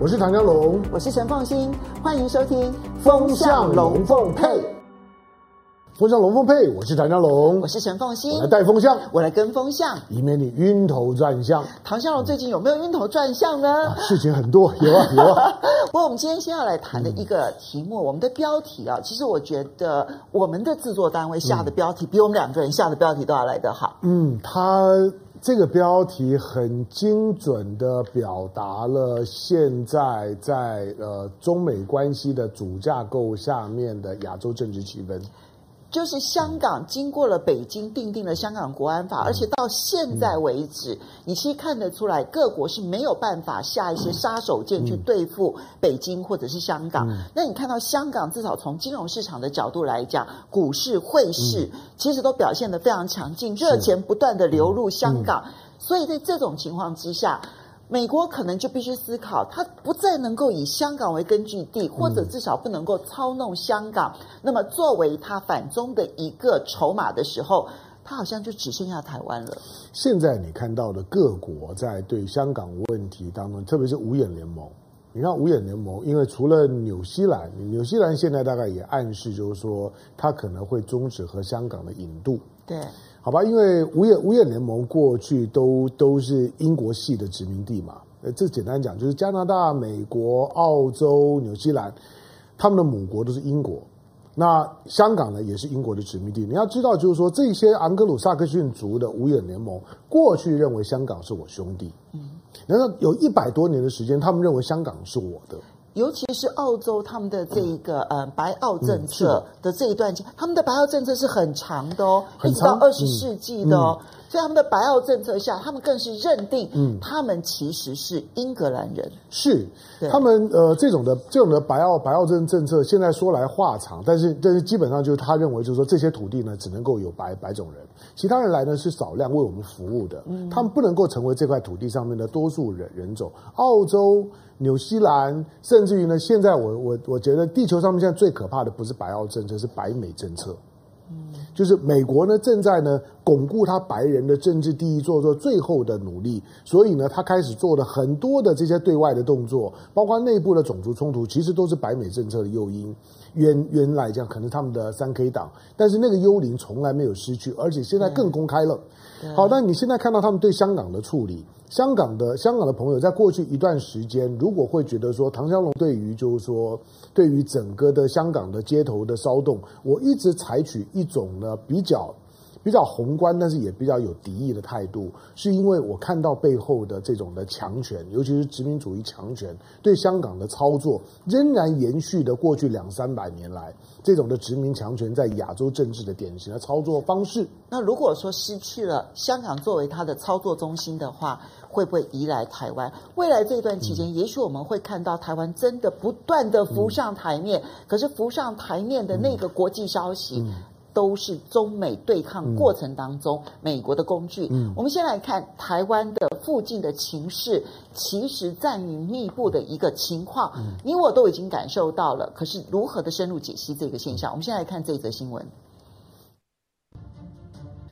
我是唐江龙，我是陈凤新，欢迎收听《风向龙凤配》。风向龙凤配，我是唐江龙，我是陈凤新，我来带风向，我来跟风向，以免你晕头转向。唐湘龙最近有没有晕头转向呢？啊，事情很多，有啊有啊。不过我们今天先要来谈的一个题目，嗯、我们的标题啊，其实我觉得我们的制作单位下的标题，比我们两个人下的标题都要来得好。嗯，他。这个标题很精准地表达了现在在呃中美关系的主架构下面的亚洲政治气氛。就是香港经过了北京定定了香港国安法，而且到现在为止，嗯、你其实看得出来，各国是没有办法下一些杀手锏去对付北京或者是香港。嗯、那你看到香港至少从金融市场的角度来讲，股市、汇市其实都表现得非常强劲，热钱不断地流入香港，所以在这种情况之下。美国可能就必须思考，它不再能够以香港为根据地，或者至少不能够操弄香港。嗯、那么，作为它反中的一个筹码的时候，它好像就只剩下台湾了。现在你看到的各国在对香港问题当中，特别是五眼联盟。你看五眼联盟，因为除了纽西兰，纽西兰现在大概也暗示，就是说它可能会终止和香港的引渡。对。好吧，因为五眼五眼联盟过去都都是英国系的殖民地嘛，呃，这简单讲就是加拿大、美国、澳洲、纽西兰，他们的母国都是英国。那香港呢，也是英国的殖民地。你要知道，就是说这些昂格鲁萨克逊族的五眼联盟过去认为香港是我兄弟，嗯，然后有一百多年的时间，他们认为香港是我的。尤其是澳洲他们的这一个呃白澳政策的。这一段期，他们的白澳政策是很长的哦，一直到二十世纪的哦。所以他们的白澳政策下，他们更是认定，嗯，他们其实是英格兰人。是，他们呃这种的这种的白澳白澳政政策，现在说来话长，但是但是基本上就是他认为就是说这些土地呢只能够有白白种人，其他人来呢是少量为我们服务的，嗯，他们不能够成为这块土地上面的多数人人种。澳洲、纽西兰，甚至于呢，现在我我我觉得地球上面现在最可怕的不是白澳政策，是白美政策。就是美国呢，正在呢巩固他白人的政治地位，做做最后的努力。所以呢，他开始做了很多的这些对外的动作，包括内部的种族冲突，其实都是白美政策的诱因。原原来讲，可能他们的三 K 党，但是那个幽灵从来没有失去，而且现在更公开了。好，但你现在看到他们对香港的处理。香港的香港的朋友，在过去一段时间，如果会觉得说唐湘龙对于就是说对于整个的香港的街头的骚动，我一直采取一种呢比较比较宏观，但是也比较有敌意的态度，是因为我看到背后的这种的强权，尤其是殖民主义强权对香港的操作，仍然延续的过去两三百年来这种的殖民强权在亚洲政治的典型的操作方式。那如果说失去了香港作为它的操作中心的话，会不会移来台湾？未来这段期间，嗯、也许我们会看到台湾真的不断的浮上台面。嗯、可是浮上台面的那个国际消息，嗯、都是中美对抗过程当中美国的工具。嗯、我们先来看台湾的附近的情势，其实战云密布的一个情况，嗯、你我都已经感受到了。可是如何的深入解析这个现象？我们先来看这则新闻。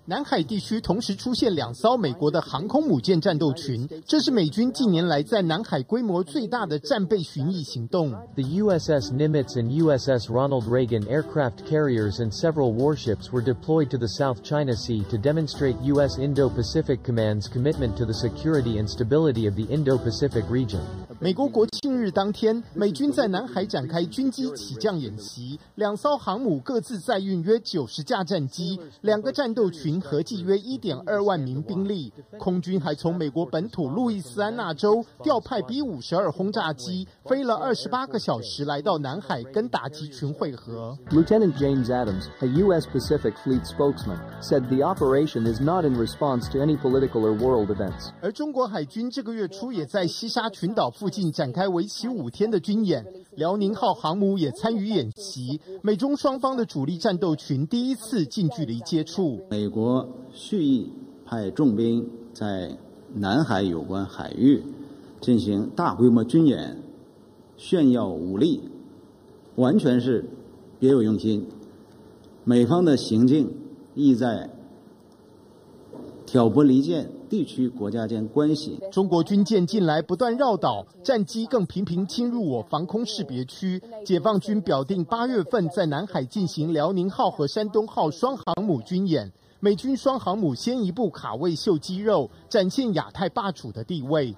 南海地区同时出现两艘美国的航空母舰战斗群，这是美军近年来在南海规模最大的战备巡弋行动。The USS Nimitz and USS Ronald Reagan aircraft carriers and several warships were deployed to the South China Sea to demonstrate US Indo-Pacific Command's commitment to the security and stability of the Indo-Pacific region. 美国国庆日当天，美军在南海展开军机起降演习，两艘航母各自载运约九十架战机，两个战斗群合计约一点二万名兵力。空军还从美国本土路易斯安那州调派 B 五十二轰炸机，飞了二十八个小时来到南海跟打击群会合。Lieutenant James Adams, a U.S. Pacific Fleet spokesman, said the operation is not in response to any political or world events. 而中国海军这个月初也在西沙群岛附近展开为期五天的军演，辽宁号航母也参与演习。美中双方的主力战斗群第一次近距离接触。美国蓄意派重兵在南海有关海域进行大规模军演，炫耀武力，完全是别有用心。美方的行径意在挑拨离间。地区国家间关系。中国军舰近来不断绕岛，战机更频频侵入我防空识别区。解放军表定八月份在南海进行辽宁号和山东号双航母军演，美军双航母先一步卡位秀肌肉，展现亚太霸主的地位。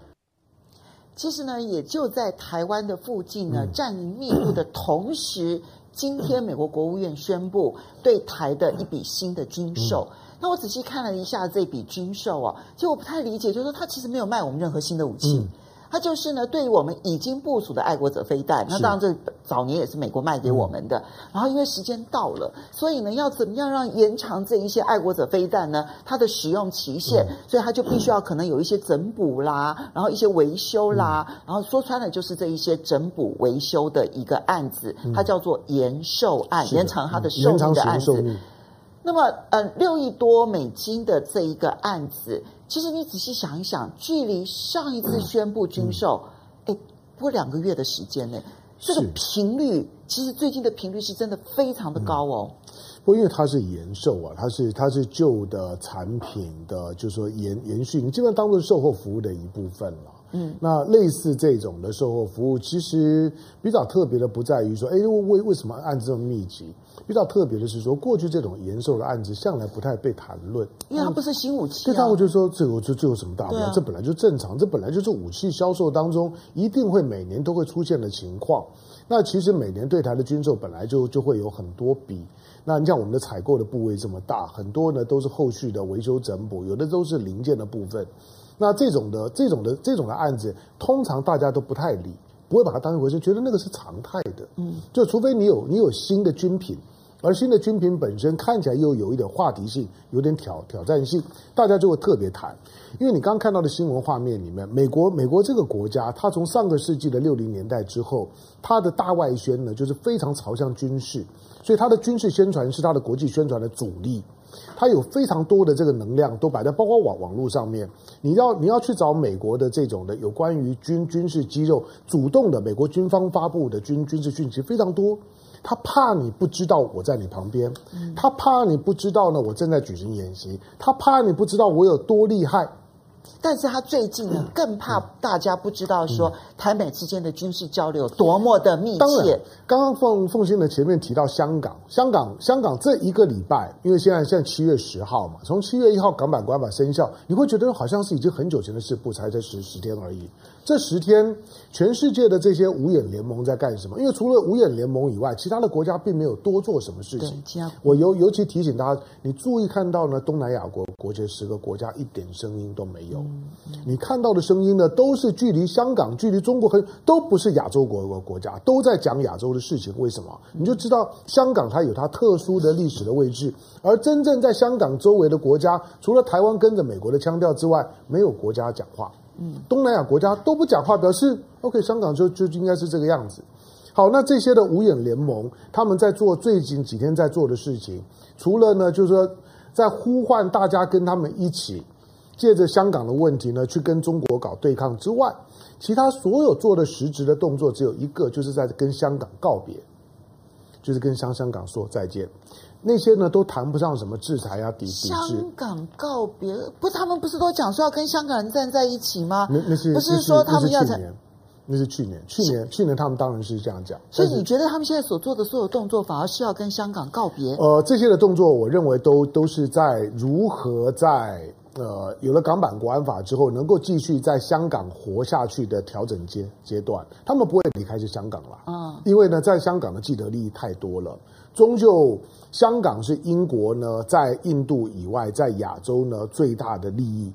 其实呢，也就在台湾的附近呢，战云密布的同时，今天美国国务院宣布 对台的一笔新的军售。那我仔细看了一下这笔军售啊，其实我不太理解，就是说他其实没有卖我们任何新的武器。它就是呢，对于我们已经部署的爱国者飞弹，那当然这早年也是美国卖给我们的。然后因为时间到了，所以呢，要怎么样让延长这一些爱国者飞弹呢？它的使用期限，所以它就必须要可能有一些整补啦，然后一些维修啦，然后说穿了就是这一些整补维修的一个案子，它叫做延寿案，延长它的寿命的案子。那么，呃，六亿多美金的这一个案子。其实你仔细想一想，距离上一次宣布军售，哎、嗯，不过两个月的时间呢，这个频率其实最近的频率是真的非常的高哦。不过因为它是延寿啊，它是它是旧的产品的，就是说延延续，你基本上当做售后服务的一部分了。嗯，那类似这种的售后服务，其实比较特别的不在于说，哎，为为什么案子这么密集？比较特别的是说，过去这种延寿的案子向来不太被谈论，因为它不是新武器，啊。对，他会就说这个这这有什么大不了？啊，这本来就正常，这本来就是武器销售当中一定会每年都会出现的情况。那其实每年对台的军售本来就就会有很多笔。那你像我们的采购的部位这么大，很多呢都是后续的维修整补，有的都是零件的部分。那这种的这种的这种的案子，通常大家都不太理，不会把它当一回事，觉得那个是常态的。嗯，就除非你有你有新的军品，而新的军品本身看起来又有一点话题性，有点挑挑战性，大家就会特别谈。因为你刚刚看到的新闻画面里面，美国美国这个国家，它从上个世纪的六零年代之后，它的大外宣呢，就是非常朝向军事，所以它的军事宣传是它的国际宣传的主力。它有非常多的这个能量都摆在包括网网络上面，你要你要去找美国的这种的有关于军军事肌肉主动的美国军方发布的军军事讯息非常多，他怕你不知道我在你旁边，他怕你不知道呢我正在举行演习，他怕你不知道我有多厉害。但是他最近呢，更怕大家不知道说台美之间的军事交流多么的密切。当然，刚刚凤凤馨的前面提到香港，香港香港这一个礼拜，因为现在现在七月十号嘛，从七月一号港版国安法生效，你会觉得好像是已经很久前的事，不才才十十天而已。这十天，全世界的这些五眼联盟在干什么？因为除了五眼联盟以外，其他的国家并没有多做什么事情。我尤尤其提醒大家，你注意看到呢，东南亚国国这十个国家一点声音都没有。你看到的声音呢，都是距离香港、距离中国很，都不是亚洲国国国家，都在讲亚洲的事情。为什么？你就知道香港它有它特殊的历史的位置，而真正在香港周围的国家，除了台湾跟着美国的腔调之外，没有国家讲话。东南亚国家都不讲话，表示 OK，香港就就应该是这个样子。好，那这些的五眼联盟，他们在做最近几天在做的事情，除了呢，就是说在呼唤大家跟他们一起，借着香港的问题呢，去跟中国搞对抗之外，其他所有做的实质的动作只有一个，就是在跟香港告别，就是跟香香港说再见。那些呢都谈不上什么制裁啊，抵抵制。香港告别，不是他们不是都讲说要跟香港人站在一起吗？那那是不是说他们要？那是去年，去年，去年他们当然是这样讲。所以你觉得他们现在所做的所有动作，反而是要跟香港告别？呃，这些的动作，我认为都都是在如何在呃有了港版国安法之后，能够继续在香港活下去的调整阶阶段。他们不会离开去香港了啊，嗯、因为呢，在香港的既得利益太多了。终究，香港是英国呢，在印度以外，在亚洲呢最大的利益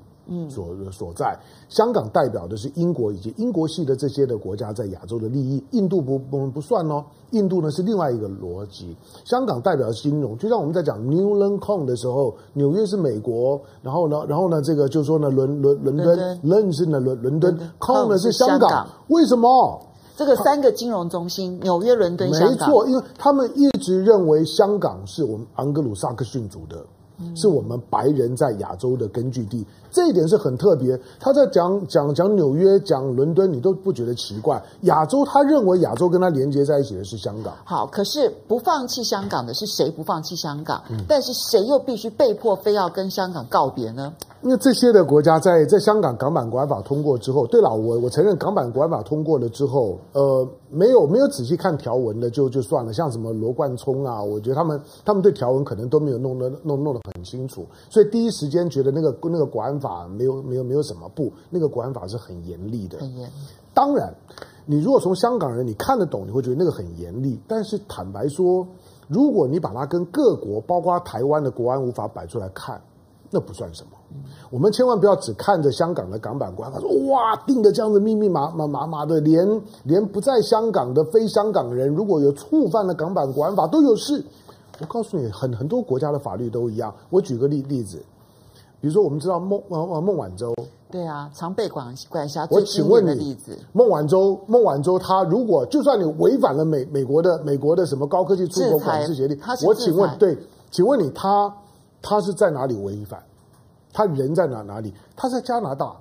所所在。香港代表的是英国以及英国系的这些的国家在亚洲的利益。印度不不不算哦，印度呢是另外一个逻辑。香港代表是金融，就像我们在讲 Newland Con 的时候，纽约是美国，然后呢，然后呢，这个就是说呢，伦伦伦敦伦是呢伦伦敦，Con 呢是香港，为什么？这个三个金融中心，纽约、伦敦、香港，没错，因为他们一直认为香港是我们盎格鲁撒克逊族的是我们白人在亚洲的根据地，这一点是很特别。他在讲讲讲纽约、讲伦敦，你都不觉得奇怪。亚洲，他认为亚洲跟他连接在一起的是香港。好，可是不放弃香港的是谁？不放弃香港，嗯、但是谁又必须被迫非要跟香港告别呢？因为这些的国家在在香港港版国安法通过之后，对了，我我承认港版国安法通过了之后，呃，没有没有仔细看条文的就就算了，像什么罗冠聪啊，我觉得他们他们对条文可能都没有弄得弄弄得很清楚，所以第一时间觉得那个那个国安法没有没有没有什么不，那个国安法是很严厉的。很严。当然，你如果从香港人你看得懂，你会觉得那个很严厉。但是坦白说，如果你把它跟各国，包括台湾的国安无法摆出来看，那不算什么。我们千万不要只看着香港的港版国安法，说哇，定的这样子密密麻麻麻麻的，连连不在香港的非香港人，如果有触犯了港版国安法都有事。我告诉你，很很多国家的法律都一样。我举个例例子，比如说我们知道孟呃呃孟晚舟，对啊，常被管管辖。我请问你，孟晚舟孟晚舟他如果就算你违反了美美国的美国的什么高科技出口管制协定，我请问对，请问你他他是在哪里违反？他人在哪哪里？他在加拿大。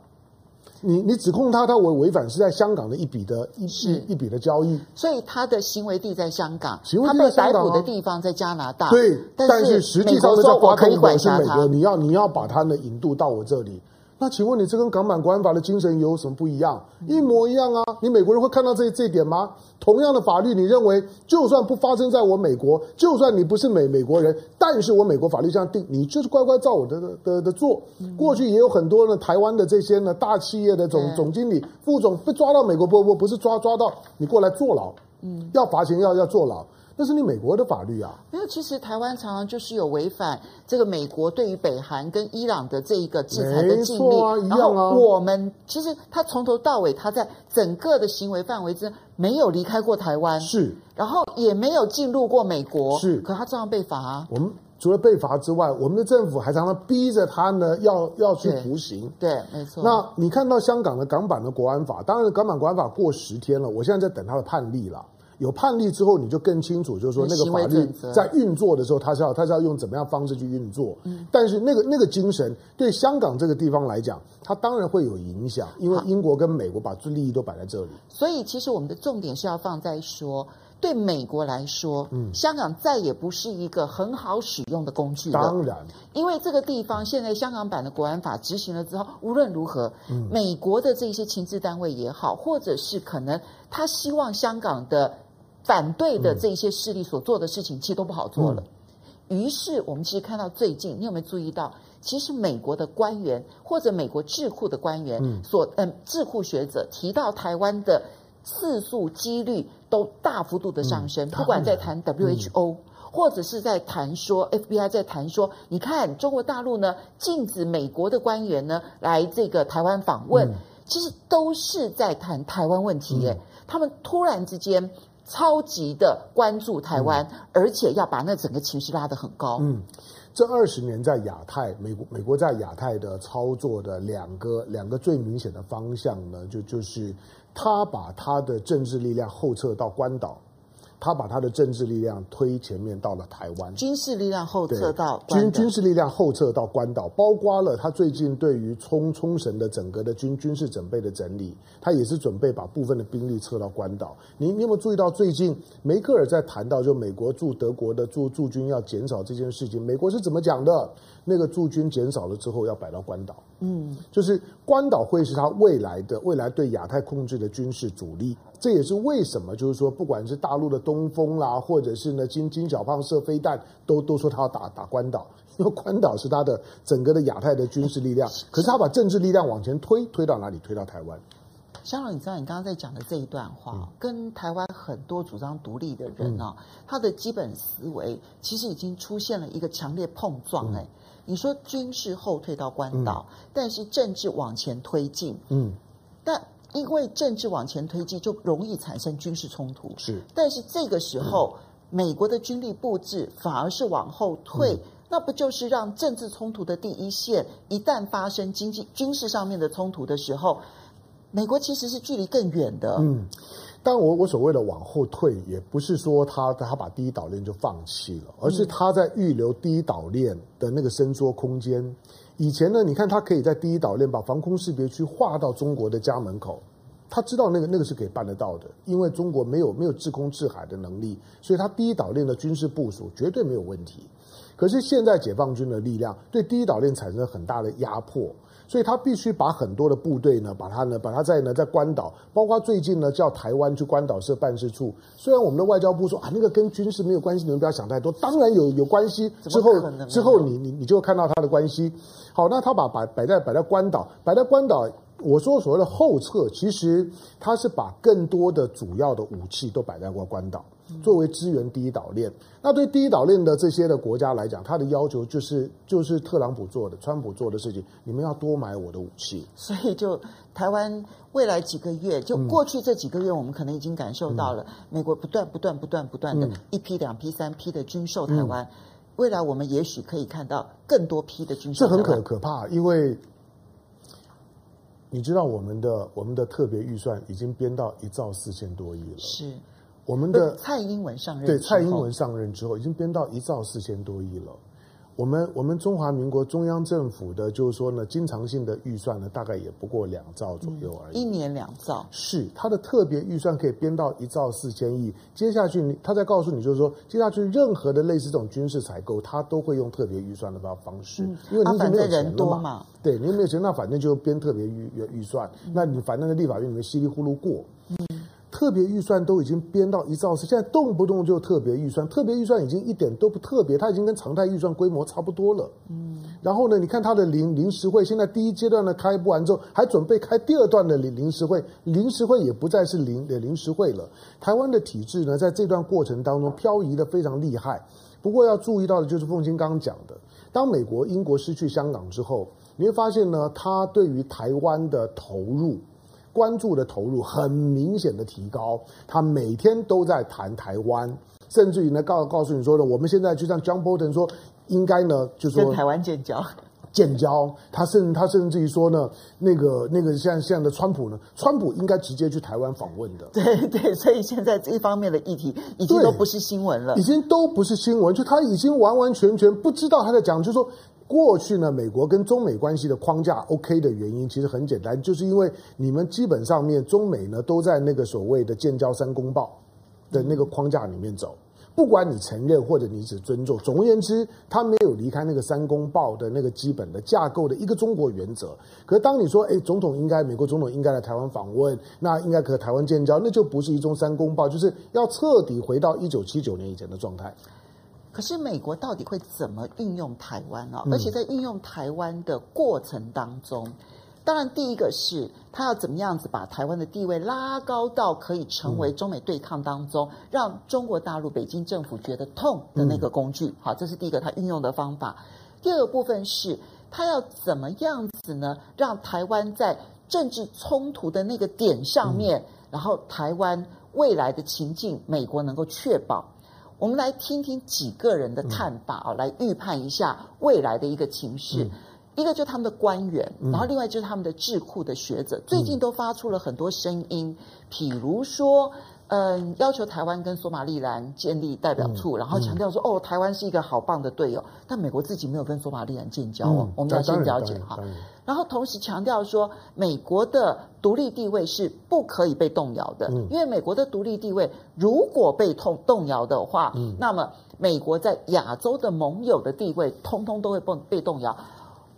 你你指控他他违违反是在香港的一笔的一一一笔的交易，所以他的行为地在香港，行为地在香港，他被逮捕的地方在加拿大。对，但是实际上在瓜可以管辖他，你要你要把他呢引渡到我这里。那请问你这跟港版国安法的精神有什么不一样？一模一样啊！你美国人会看到这这一点吗？同样的法律，你认为就算不发生在我美国，就算你不是美美国人，但是我美国法律这样定，你就是乖乖照我的的的，的做。过去也有很多呢，台湾的这些呢大企业的总总经理、副总被抓到美国，不不不是抓抓到你过来坐牢，嗯，要罚钱要要坐牢。那是你美国的法律啊！没有，其实台湾常常就是有违反这个美国对于北韩跟伊朗的这一个制裁的禁令。啊、然后我们其实他从头到尾，他在整个的行为范围之内没有离开过台湾，是，然后也没有进入过美国，是。可他照样被罚啊。我们除了被罚之外，我们的政府还常常逼着他呢，要要去服刑。对，对，没错。那你看到香港的港版的国安法，当然港版国安法过十天了，我现在在等他的判例了。有判例之后，你就更清楚，就是说那个法律在运作的时候，它是要它是要用怎么样方式去运作。嗯，但是那个那个精神对香港这个地方来讲，它当然会有影响，因为英国跟美国把利益都摆在这里。所以，其实我们的重点是要放在说，对美国来说，嗯，香港再也不是一个很好使用的工具了。当然，因为这个地方现在香港版的国安法执行了之后，无论如何，嗯，美国的这些情治单位也好，或者是可能他希望香港的。反对的这些势力所做的事情，其实都不好做了。于是我们其实看到最近，你有没有注意到，其实美国的官员或者美国智库的官员所嗯智库学者提到台湾的次数几率都大幅度的上升。不管在谈 WHO，或者是在谈说 FBI 在谈说，你看中国大陆呢禁止美国的官员呢来这个台湾访问，其实都是在谈台湾问题耶。他们突然之间。超级的关注台湾，嗯，而且要把那整个情绪拉得很高。嗯，这二十年在亚太，美国美国在亚太的操作的两个两个最明显的方向呢，就就是他把他的政治力量后撤到关岛。他把他的政治力量推前面到了台湾，军事力量后撤到军军事力量后撤到关岛，包括了他最近对于冲冲绳的整个的军军事准备的整理，他也是准备把部分的兵力撤到关岛。你你有没有注意到最近梅克尔在谈到就美国驻德国的驻驻军要减少这件事情，美国是怎么讲的？那个驻军减少了之后要摆到关岛，嗯，就是关岛会是他未来的未来对亚太控制的军事主力。这也是为什么，就是说，不管是大陆的东风啦，或者是呢金金小胖射飞弹，都都说他要打打关岛，因为关岛是他的整个的亚太的军事力量。可是他把政治力量往前推，推到哪里？推到台湾。香龙，你知道你刚刚在讲的这一段话，嗯、跟台湾很多主张独立的人啊、嗯，他的基本思维其实已经出现了一个强烈碰撞。哎、嗯，你说军事后退到关岛，嗯、但是政治往前推进，嗯，但。因为政治往前推进，就容易产生军事冲突。是，但是这个时候，嗯、美国的军力布置反而是往后退，嗯，那不就是让政治冲突的第一线一旦发生经济军事上面的冲突的时候，美国其实是距离更远的。嗯，当然我我所谓的往后退，也不是说他他把第一岛链就放弃了，而是他在预留第一岛链的那个伸缩空间。以前呢，你看他可以在第一岛链把防空识别区划到中国的家门口，他知道那个那个是可以办得到的，因为中国没有没有制空制海的能力，所以他第一岛链的军事部署绝对没有问题。可是现在解放军的力量对第一岛链产生很大的压迫。所以他必须把很多的部队呢，把它呢，把它在呢，在关岛，包括最近呢，叫台湾去关岛设办事处。虽然我们的外交部说啊，那个跟军事没有关系，你们不要想太多。当然有有关系。之后之后你你你就会看到他的关系。好，那他把摆摆在摆在关岛，摆在关岛。我说所谓的后撤，其实他是把更多的主要的武器都摆在过关岛。作为支援第一岛链，那对第一岛链的这些的国家来讲，他的要求就是就是特朗普做的、川普做的事情，你们要多买我的武器。所以就台湾未来几个月，就过去这几个月，我们可能已经感受到了美国不断、不断、不断、不断的一批、两批、三批的军售台湾。未来我们也许可以看到更多批的军售。这很可可怕，因为你知道我们的我们的特别预算已经编到一兆四千多亿了。是。我们的蔡英文上任，对蔡英文上任之后，已经编到一兆四千多亿了。我们我们中华民国中央政府的，就是说呢，经常性的预算呢，大概也不过两兆左右而已。嗯、一年两兆，是他的特别预算可以编到一兆四千亿。接下去，他再告诉你，就是说，接下去任何的类似这种军事采购，他都会用特别预算的方方式，嗯、因为你没有钱了嘛。嘛对，你没有钱，那反正就编特别预预算。嗯、那你反正在立法院里面稀里糊涂过。特别预算都已经编到一兆四，现在动不动就特别预算，特别预算已经一点都不特别，它已经跟常态预算规模差不多了。嗯，然后呢，你看它的临临时会，现在第一阶段的开不完之后，还准备开第二段的临临时会，临时会也不再是临的临时会了。台湾的体制呢，在这段过程当中漂移的非常厉害。不过要注意到的就是凤清刚刚讲的，当美国、英国失去香港之后，你会发现呢，它对于台湾的投入。关注的投入很明显的提高，他每天都在谈台湾，甚至于呢告告诉你说呢，我们现在就像 John Bolton 说，应该呢就是说跟台湾建交，建交，他甚他甚至于说呢，那个那个像像的川普呢，川普应该直接去台湾访问的，对对，所以现在这一方面的议题已经都不是新闻了，已经都不是新闻，就他已经完完全全不知道他在讲，就是说。过去呢，美国跟中美关系的框架 OK 的原因，其实很简单，就是因为你们基本上面中美呢都在那个所谓的建交三公报的那个框架里面走，不管你承认或者你只尊重，总而言之，他没有离开那个三公报的那个基本的架构的一个中国原则。可是当你说，哎，总统应该美国总统应该来台湾访问，那应该和台湾建交，那就不是一中三公报，就是要彻底回到一九七九年以前的状态。可是美国到底会怎么运用台湾啊？而且在运用台湾的过程当中，当然第一个是他要怎么样子把台湾的地位拉高到可以成为中美对抗当中让中国大陆北京政府觉得痛的那个工具。好，这是第一个他运用的方法。第二个部分是他要怎么样子呢？让台湾在政治冲突的那个点上面，然后台湾未来的情境，美国能够确保。我们来听听几个人的看法啊，来预判一下未来的一个情势。一个就是他们的官员，然后另外就是他们的智库的学者，最近都发出了很多声音，譬如说。嗯，要求台湾跟索马利兰建立代表处，嗯、然后强调说，哦，台湾是一个好棒的队友。但美国自己没有跟索马利兰建交哦，嗯、我们要先了解哈。然后同时强调说，美国的独立地位是不可以被动摇的，嗯、因为美国的独立地位如果被动动摇的话，嗯、那么美国在亚洲的盟友的地位通通都会被被动摇。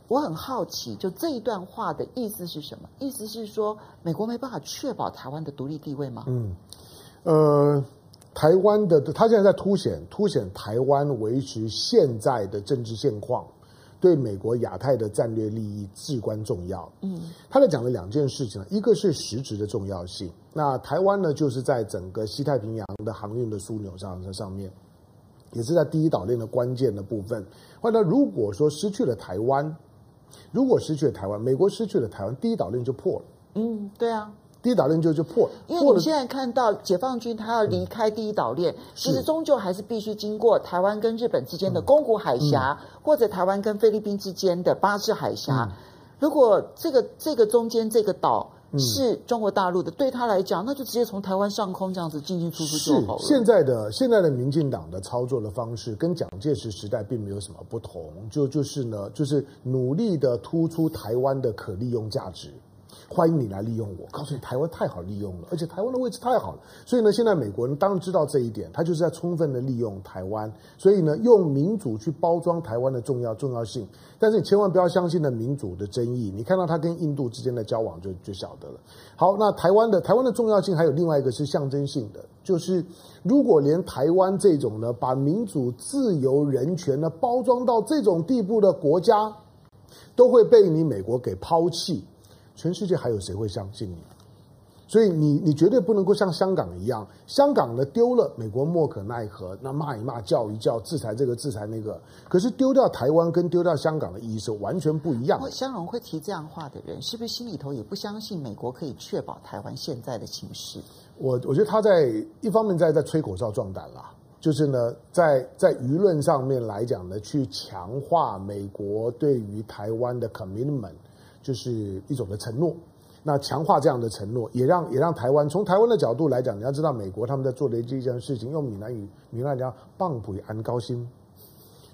我很好奇，就这一段话的意思是什么？意思是说，美国没办法确保台湾的独立地位吗？嗯。呃，台湾的他现在在凸显凸显台湾维持现在的政治现况，对美国亚太的战略利益至关重要。嗯，他在讲了两件事情，一个是实质的重要性。那台湾呢，就是在整个西太平洋的航运的枢纽上，这上面也是在第一岛链的关键的部分。或者如果说失去了台湾，如果失去了台湾，美国失去了台湾，第一岛链就破了。嗯，对啊。第一岛链就就破了，因为你现在看到解放军他要离开第一岛链，嗯、其实终究还是必须经过台湾跟日本之间的宫古海峡，嗯、或者台湾跟菲律宾之间的巴士海峡。嗯、如果这个这个中间这个岛是中国大陆的，对他来讲，那就直接从台湾上空这样子进进出出就好了。现在的现在的民进党的操作的方式跟蒋介石时代并没有什么不同，就就是呢，就是努力的突出台湾的可利用价值。欢迎你来利用我，告诉你台湾太好利用了，而且台湾的位置太好了，所以呢，现在美国人当然知道这一点，他就是在充分的利用台湾，所以呢，用民主去包装台湾的重要重要性。但是你千万不要相信的民主的争议，你看到他跟印度之间的交往就就晓得了。好，那台湾的台湾的重要性还有另外一个是象征性的，就是如果连台湾这种呢，把民主、自由、人权呢包装到这种地步的国家，都会被你美国给抛弃。全世界还有谁会相信你？所以你你绝对不能够像香港一样，香港的丢了，美国莫可奈何，那骂一骂，叫一叫，制裁这个制裁那个。可是丢掉台湾跟丢掉香港的意义是完全不一样的。香港会提这样话的人，是不是心里头也不相信美国可以确保台湾现在的情势？我我觉得他在一方面在在吹口哨壮胆啦，就是呢，在在舆论上面来讲呢，去强化美国对于台湾的 commitment。就是一种的承诺，那强化这样的承诺，也让也让台湾从台湾的角度来讲，你要知道美国他们在做的这件事情，用闽南语，闽南语叫“棒槌安高薪”，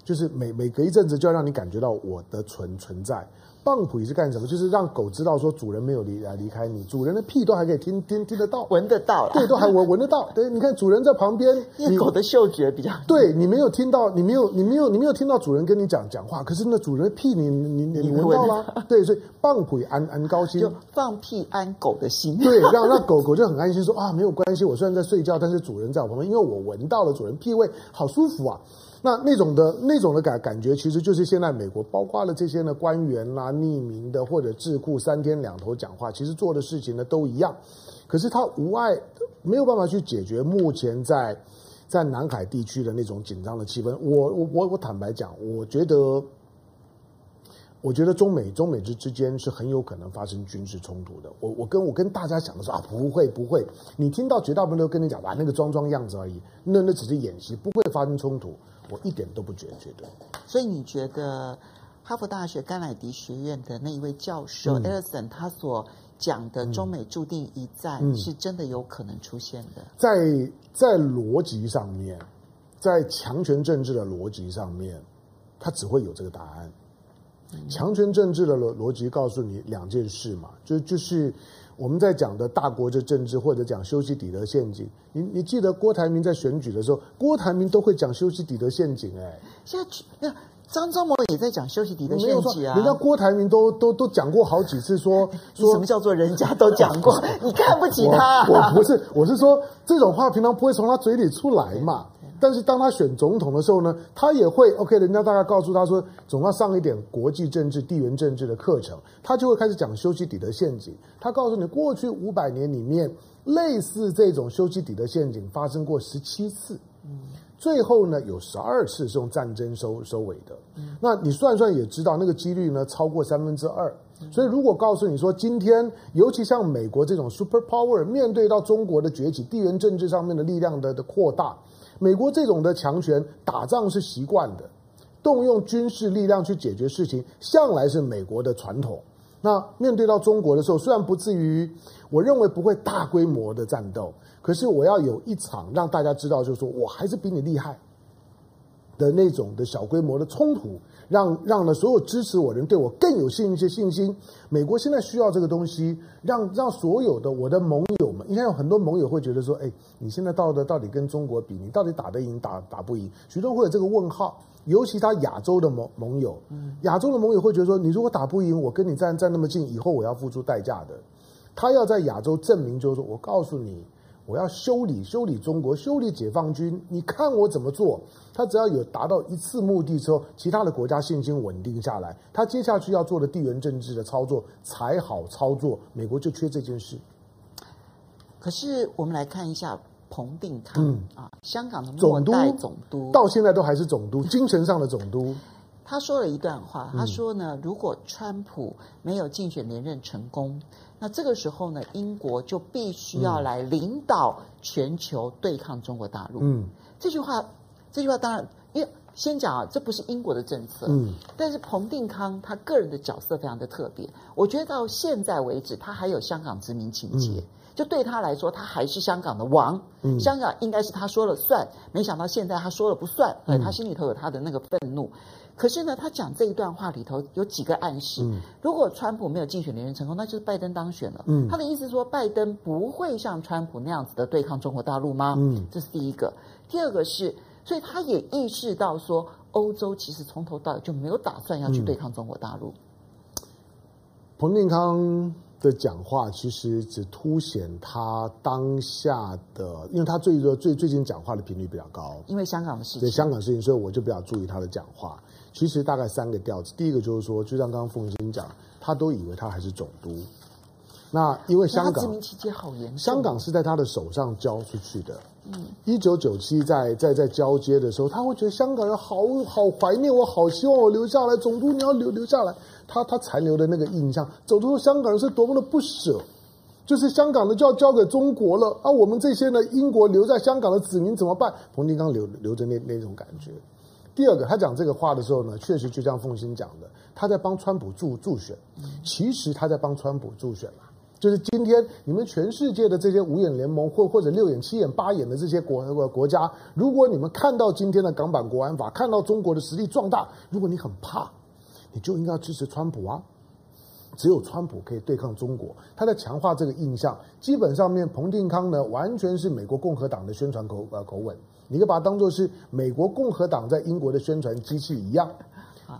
就是每每隔一阵子就要让你感觉到我的存存在。棒槌是干什么？就是让狗知道说主人没有离来离开你，主人的屁都还可以听听听得到，闻得到，对，都还闻闻得到。对，你看主人在旁边，因为狗的嗅觉比较，对你没有听到，你没有你没有你没有听到主人跟你讲讲话，可是那主人的屁你你你你闻到。了，对，所以棒槌安安高兴，就放屁安狗的心，对，让让狗狗就很安心说啊，没有关系，我虽然在睡觉，但是主人在我旁边，因为我闻到了主人屁味，好舒服啊。那那种的那种的感感觉，其实就是现在美国包括了这些呢官员啦、匿名的或者智库三天两头讲话，其实做的事情呢都一样，可是他无碍没有办法去解决目前在在南海地区的那种紧张的气氛。我我我我坦白讲，我觉得我觉得中美中美之之间是很有可能发生军事冲突的。我我跟我跟大家讲的说啊，不会不会，你听到绝大部分都跟你讲啊，那个装装样子而已，那那只是演习，不会发生冲突。我一点都不觉得，觉得。所以你觉得哈佛大学甘乃迪学院的那一位教授艾尔森他所讲的中美注定一战是真的有可能出现的？在在逻辑上面，在强权政治的逻辑上面，他只会有这个答案。强权政治的逻逻辑告诉你两件事嘛，就就是。我们在讲的大国的政治，或者讲修昔底德陷阱，你你记得郭台铭在选举的时候，郭台铭都会讲修昔底德陷阱，哎，现在那张忠谋也在讲修昔底德陷阱啊，人家郭台铭都都都讲过好几次说，说什么叫做人家都讲过，你看不起他？我，我不是，我是说这种话平常不会从他嘴里出来嘛。但是当他选总统的时候呢，他也会 OK，人家大概告诉他说，总要上一点国际政治、地缘政治的课程，他就会开始讲修昔底德陷阱。他告诉你，过去五百年里面，类似这种修昔底德陷阱发生过十七次，最后呢有十二次是用战争收收尾的。那你算算也知道，那个几率呢超过三分之二。所以如果告诉你说，今天尤其像美国这种 super power 面对到中国的崛起，地缘政治上面的力量的的扩大。美国这种的强权打仗是习惯的，动用军事力量去解决事情，向来是美国的传统。那面对到中国的时候，虽然不至于，我认为不会大规模的战斗，可是我要有一场让大家知道，就是说我还是比你厉害的那种的小规模的冲突。让让呢，所有支持我的人对我更有信一些信心。美国现在需要这个东西，让让所有的我的盟友们，应该有很多盟友会觉得说，哎，你现在到的到底跟中国比，你到底打得赢打打不赢？许多人会有这个问号，尤其他亚洲的盟盟友，亚洲的盟友会觉得说，你如果打不赢，我跟你站站那么近，以后我要付出代价的。他要在亚洲证明，就是说我告诉你。我要修理修理中国，修理解放军，你看我怎么做？他只要有达到一次目的之后，其他的国家信心稳定下来，他接下去要做的地缘政治的操作才好操作。美国就缺这件事。可是我们来看一下彭定康、嗯、啊，香港的总督，总督到现在都还是总督，精神上的总督。他说了一段话，他说呢，如果川普没有竞选连任成功，那这个时候呢，英国就必须要来领导全球对抗中国大陆。嗯，这句话，这句话当然，因为先讲啊，这不是英国的政策，嗯，但是彭定康他个人的角色非常的特别。我觉得到现在为止，他还有香港殖民情结，嗯、就对他来说，他还是香港的王，嗯，香港应该是他说了算。没想到现在他说了不算，嗯，他心里头有他的那个愤怒。可是呢，他讲这一段话里头有几个暗示，嗯，如果川普没有竞选连任成功，那就是拜登当选了。嗯，他的意思是说，拜登不会像川普那样子的对抗中国大陆吗？嗯，这是第一个。第二个是。所以他也意识到说，欧洲其实从头到尾就没有打算要去对抗中国大陆。嗯、彭定康的讲话其实只凸显他当下的，因为他最多最最近讲话的频率比较高，因为香港的事情，对香港事情，所以我就比较注意他的讲话。其实大概三个调子，第一个就是说，就像刚刚凤馨讲，他都以为他还是总督。那因为香港殖民期间好严重，香港是在他的手上交出去的。嗯，一九九七在在在交接的时候，他会觉得香港人好好怀念我，好希望我留下来。总督你要留留下来，他他残留的那个印象，总督说香港人是多么的不舍，就是香港的就要交给中国了啊！我们这些呢，英国留在香港的子民怎么办？彭定康留留着那那种感觉。第二个，他讲这个话的时候呢，确实就像凤馨讲的，他在帮川普助助选，其实他在帮川普助选嘛。就是今天，你们全世界的这些五眼联盟或或者六眼、七眼、八眼的这些国国家，如果你们看到今天的港版国安法，看到中国的实力壮大，如果你很怕，你就应该要支持川普啊！只有川普可以对抗中国，他在强化这个印象。基本上面，彭定康呢，完全是美国共和党的宣传口呃口吻，你可以把它当做是美国共和党在英国的宣传机器一样。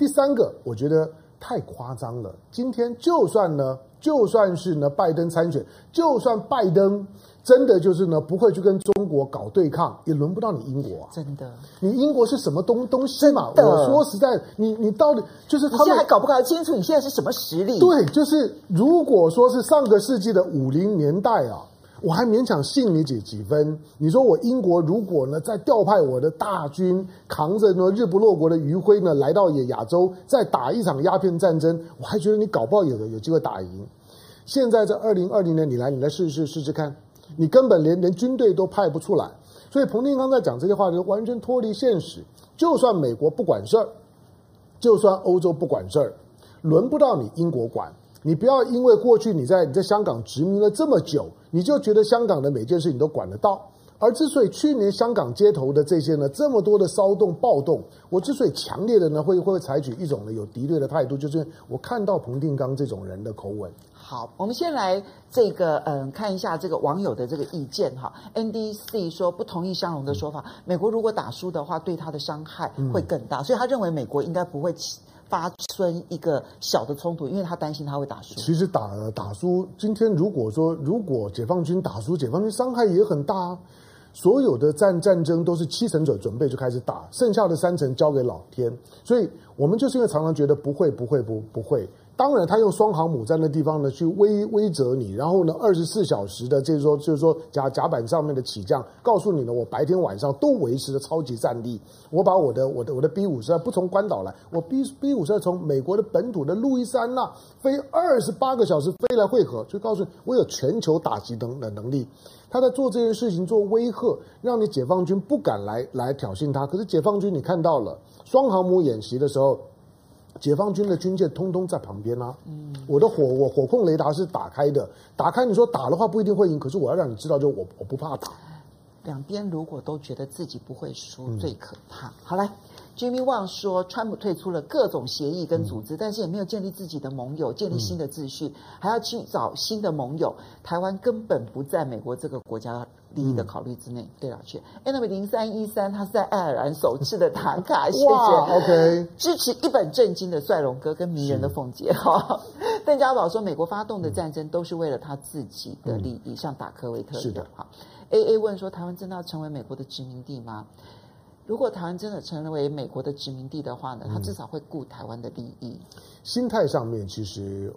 第三个，我觉得太夸张了。今天就算呢。就算是呢，拜登参选，就算拜登真的就是呢，不会去跟中国搞对抗，也轮不到你英国啊！真的，你英国是什么东东西嘛？我说实在，你你到底就是他们你现在还搞不搞得清楚？你现在是什么实力？对，就是如果说是上个世纪的五零年代啊。我还勉强信你几几分。你说我英国如果呢再调派我的大军，扛着呢日不落国的余晖呢来到也亚洲，再打一场鸦片战争，我还觉得你搞不好有的有机会打赢。现在这二零二零年，你来你来试试试试看，你根本连连军队都派不出来。所以彭定康在讲这些话就完全脱离现实。就算美国不管事儿，就算欧洲不管事儿，轮不到你英国管。你不要因为过去你在你在香港殖民了这么久，你就觉得香港的每件事你都管得到。而之所以去年香港街头的这些呢这么多的骚动暴动，我之所以强烈的呢会会采取一种呢有敌对的态度，就是我看到彭定刚这种人的口吻。好，我们先来这个嗯看一下这个网友的这个意见哈。NDC 说不同意香龙的说法，美国如果打输的话，对他的伤害会更大，所以他认为美国应该不会起。发生一个小的冲突，因为他担心他会打输。其实打打输，今天如果说如果解放军打输，解放军伤害也很大啊。所有的战战争都是七成准准备就开始打，剩下的三成交给老天。所以我们就是因为常常觉得不会不会不不会。当然，他用双航母在那地方呢去威威责你，然后呢，二十四小时的，就是说，就是说甲甲板上面的起降，告诉你呢，我白天晚上都维持着超级战力。我把我的我的我的 B 五十二不从关岛来，我 B B 五十二从美国的本土的路易斯安那飞二十八个小时飞来会合，就告诉你我有全球打击等的能力。他在做这件事情做威吓，让你解放军不敢来来挑衅他。可是解放军你看到了双航母演习的时候。解放军的军舰通通在旁边啊！嗯，我的火我火控雷达是打开的，打开你说打的话不一定会赢，可是我要让你知道，就我我不怕打。两边如果都觉得自己不会输，最可怕。嗯、好来。Jimmy Wang 说，川普退出了各种协议跟组织，但是也没有建立自己的盟友，建立新的秩序，还要去找新的盟友。台湾根本不在美国这个国家利益的考虑之内。对了，去 Enemy 零三一三，他是在爱尔兰首次的打卡，谢谢。OK，支持一本正经的帅龙哥跟迷人的凤姐哈。邓家宝说，美国发动的战争都是为了他自己的利益，像打科威特一样。是的。好，AA 问说，台湾真的要成为美国的殖民地吗？如果台湾真的成为美国的殖民地的话呢，他至少会顾台湾的利益。嗯、心态上面，其实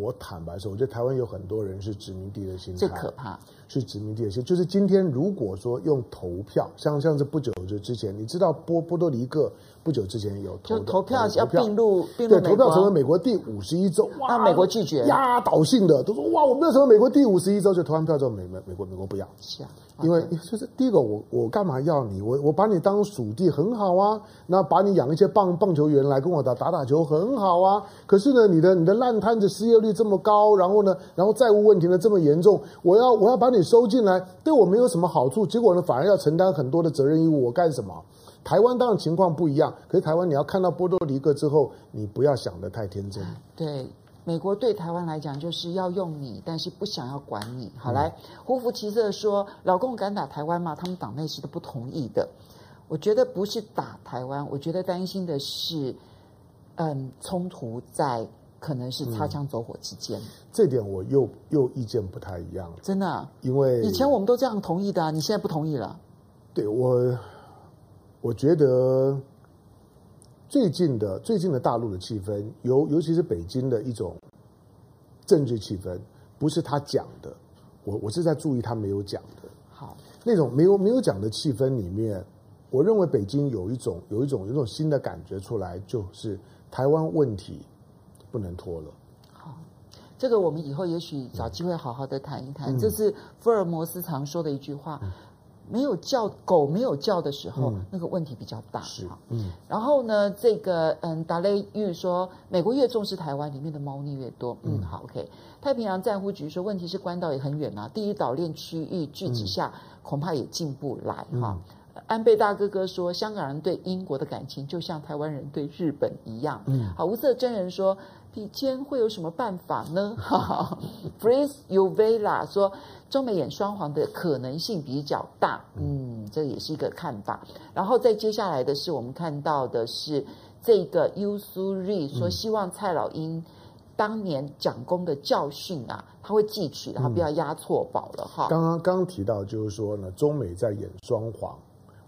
我坦白说，我觉得台湾有很多人是殖民地的心态。最可怕。是殖民地的心。就是今天如果说用投票，像像是不久就之前，你知道波波多黎各不久之前有投就投票投要并入并入对，投票成为，美国第五十一州，哇，那美国拒绝压倒性的都说哇，我们要成为美国第五十一州，就投完票之后，美美美国美国不要。是啊，因为就是第一个，我我干嘛要你？我我把你当属地很好啊，那把你养一些棒棒球员来跟我打打打球很好啊。可是呢，你的你的烂摊子失业率这么高，然后呢，然后债务问题呢这么严重，我要我要把你收进来，对我没有什么好处，结果呢反而要承担很多的责任义务，我干什么？台湾当然情况不一样，可是台湾你要看到波多黎各之后，你不要想得太天真。对。美国对台湾来讲就是要用你，但是不想要管你。好，来，胡福奇色说，老共敢打台湾吗？他们党内是都不同意的。我觉得不是打台湾，我觉得担心的是，嗯，冲突在可能是擦枪走火之间。嗯、这点我又又意见不太一样，真的、啊，因为以前我们都这样同意的、啊，你现在不同意了。对我，我觉得。最近的最近的大陆的气氛，尤尤其是北京的一种政治气氛，不是他讲的，我我是在注意他没有讲的。好，那种没有没有讲的气氛里面，我认为北京有一种有一种有一种新的感觉出来，就是台湾问题不能拖了。好，这个我们以后也许找机会好好的谈一谈。嗯、这是福尔摩斯常说的一句话。嗯没有叫狗没有叫的时候，嗯、那个问题比较大。是，嗯。然后呢，这个嗯，达雷玉说，美国越重视台湾，里面的猫腻越多。嗯，好，OK。太平洋战俘局说，问题是关岛也很远啊，第一岛链区域聚集下，嗯、恐怕也进不来哈。嗯安倍大哥哥说，香港人对英国的感情就像台湾人对日本一样。嗯，好，无色真人说，比肩会有什么办法呢？哈哈，Freeze Uvela 说，中美演双簧的可能性比较大。嗯，这也是一个看法。然后再接下来的是，我们看到的是这个 Usuri 说，希望蔡老英当年蒋公的教训啊，他会记取，他不要押错宝了哈。刚刚刚刚提到就是说呢，中美在演双簧。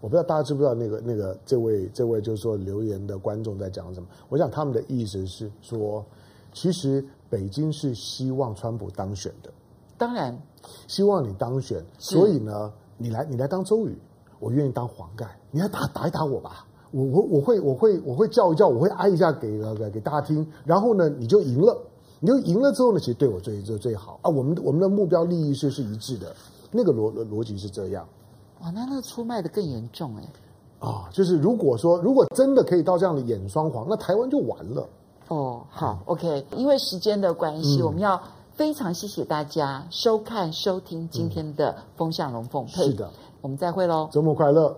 我不知道大家知不知道那个那个这位这位就是说留言的观众在讲什么？我想他们的意思是说，其实北京是希望川普当选的，当然。希望你当选，所以呢，你来你来当周瑜，我愿意当黄盖，你来打打一打我吧，我我我会我会我会叫一叫，我会挨一下给给给大家听，然后呢你就赢了，你就赢了之后呢，其实对我最最最好。啊，我们我们的目标利益是是一致的，那个逻逻辑是这样。哇，那那个出卖的更严重哎！啊、哦，就是如果说如果真的可以到这样的演双簧，那台湾就完了。哦，好、嗯、，OK，因为时间的关系，嗯、我们要非常谢谢大家收看收听今天的风向龙凤配。是的，我们再会喽，周末快乐。